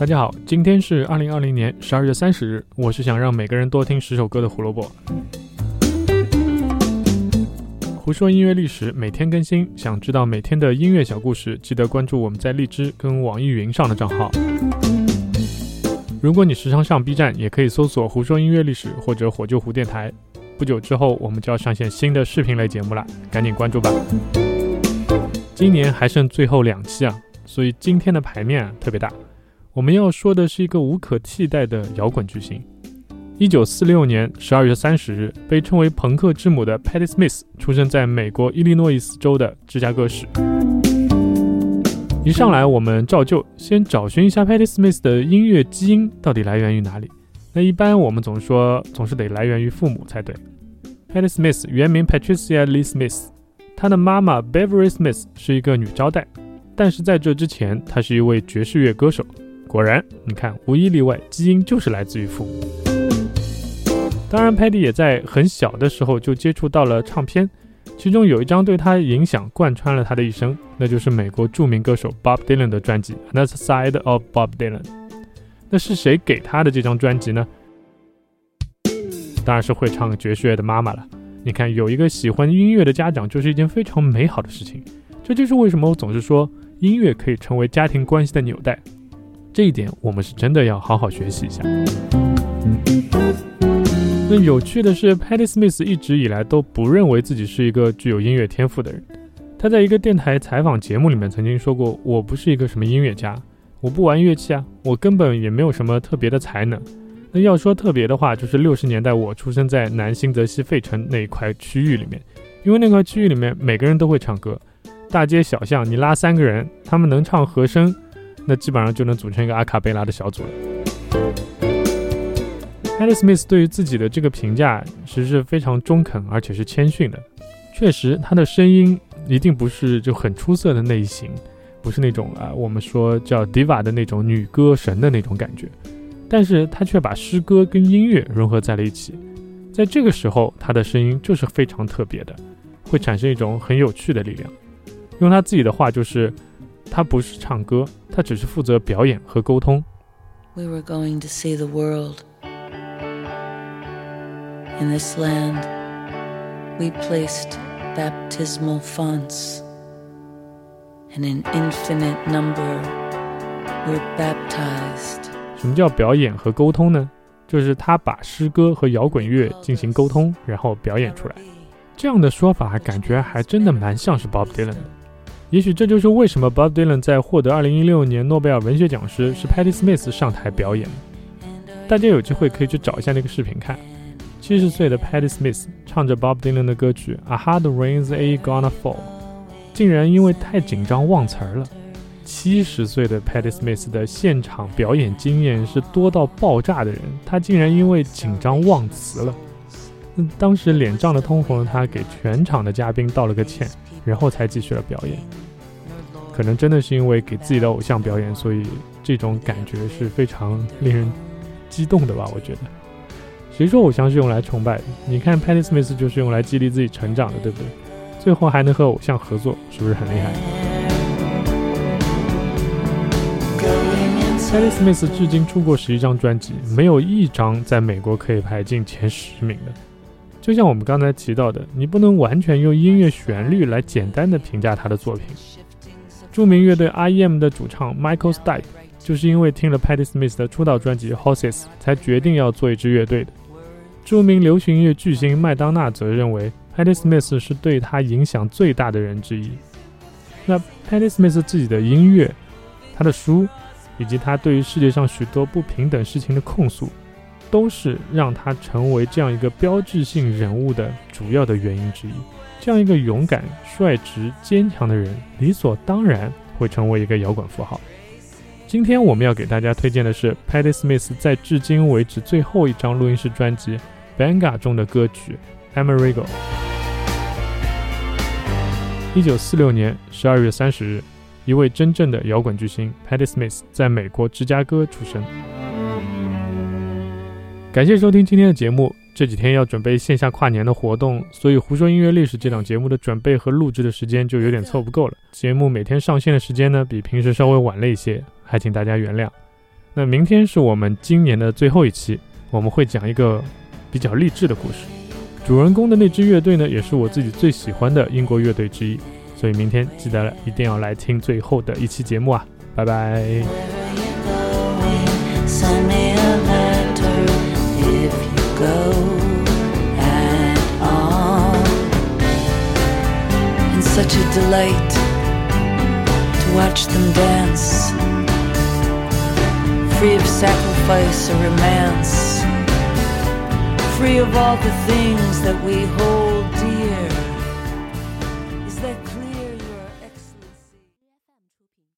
大家好，今天是二零二零年十二月三十日。我是想让每个人多听十首歌的胡萝卜。胡说音乐历史每天更新，想知道每天的音乐小故事，记得关注我们在荔枝跟网易云上的账号。如果你时常上 B 站，也可以搜索“胡说音乐历史”或者“火救湖电台”。不久之后，我们就要上线新的视频类节目了，赶紧关注吧。今年还剩最后两期啊，所以今天的牌面啊特别大。我们要说的是一个无可替代的摇滚巨星。一九四六年十二月三十日，被称为朋克之母的 Patti Smith 出生在美国伊利诺伊斯州的芝加哥市。一上来，我们照旧先找寻一下 Patti Smith 的音乐基因到底来源于哪里。那一般我们总说，总是得来源于父母才对。Patti Smith 原名 Patricia Lee Smith，她的妈妈 Beverly Smith 是一个女招待，但是在这之前，她是一位爵士乐歌手。果然，你看，无一例外，基因就是来自于父母。当然，Patty 也在很小的时候就接触到了唱片。其中有一张对他影响贯穿了他的一生，那就是美国著名歌手 Bob Dylan 的专辑《Another Side of Bob Dylan》。那是谁给他的这张专辑呢？当然是会唱爵士乐的妈妈了。你看，有一个喜欢音乐的家长，就是一件非常美好的事情。这就是为什么我总是说，音乐可以成为家庭关系的纽带。这一点，我们是真的要好好学习一下。那有趣的是，Patti Smith 一直以来都不认为自己是一个具有音乐天赋的人。他在一个电台采访节目里面曾经说过：“我不是一个什么音乐家，我不玩乐器啊，我根本也没有什么特别的才能。”那要说特别的话，就是六十年代我出生在南新泽西费城那一块区域里面，因为那块区域里面每个人都会唱歌，大街小巷你拉三个人，他们能唱和声，那基本上就能组成一个阿卡贝拉的小组了。Patti Smith 对于自己的这个评价其实是非常中肯，而且是谦逊的。确实，他的声音一定不是就很出色的类型，不是那种啊我们说叫 diva 的那种女歌神的那种感觉。但是他却把诗歌跟音乐融合在了一起，在这个时候，他的声音就是非常特别的，会产生一种很有趣的力量。用他自己的话就是，他不是唱歌，他只是负责表演和沟通。We were going to see the world. In this land, we placed baptismal fonts, and an infinite number were baptized. 什么叫表演和沟通呢？就是他把诗歌和摇滚乐进行沟通，然后表演出来。这样的说法感觉还真的蛮像是 Bob Dylan 的。也许这就是为什么 Bob Dylan 在获得2016年诺贝尔文学奖时，是 Patti Smith 上台表演。大家有机会可以去找一下那个视频看。七十岁的 Patti Smith 唱着 Bob Dylan 的歌曲《A Hard Rain's A Gonna Fall》，竟然因为太紧张忘词儿了。七十岁的 Patti Smith 的现场表演经验是多到爆炸的人，他竟然因为紧张忘词了。当时脸涨得通红的他给全场的嘉宾道了个歉，然后才继续了表演。可能真的是因为给自己的偶像表演，所以这种感觉是非常令人激动的吧？我觉得。谁说偶像是用来崇拜的？你看 Patti Smith 就是用来激励自己成长的，对不对？最后还能和偶像合作，是不是很厉害？Patti Smith 至今出过十一张专辑，没有一张在美国可以排进前十名的。就像我们刚才提到的，你不能完全用音乐旋律来简单的评价他的作品。著名乐队 R.E.M. 的主唱 Michael Stipe 就是因为听了 Patti Smith 的出道专辑 Horses，才决定要做一支乐队的。著名流行音乐巨星麦当娜则认为，Patti Smith 是对他影响最大的人之一。那 Patti Smith 自己的音乐、他的书，以及他对于世界上许多不平等事情的控诉，都是让他成为这样一个标志性人物的主要的原因之一。这样一个勇敢、率直、坚强的人，理所当然会成为一个摇滚符号。今天我们要给大家推荐的是 Patti Smith 在至今为止最后一张录音室专辑。Banga 中的歌曲《Amerigo》。一九四六年十二月三十日，一位真正的摇滚巨星 Patti Smith 在美国芝加哥出生。感谢收听今天的节目。这几天要准备线下跨年的活动，所以《胡说音乐历史》这档节目的准备和录制的时间就有点凑不够了。节目每天上线的时间呢，比平时稍微晚了一些，还请大家原谅。那明天是我们今年的最后一期，我们会讲一个比较励志的故事。主人公的那支乐队呢，也是我自己最喜欢的英国乐队之一，所以明天记得了一定要来听最后的一期节目啊！拜拜。A delight to watch them dance, free of sacrifice or romance, free of all the things that we hold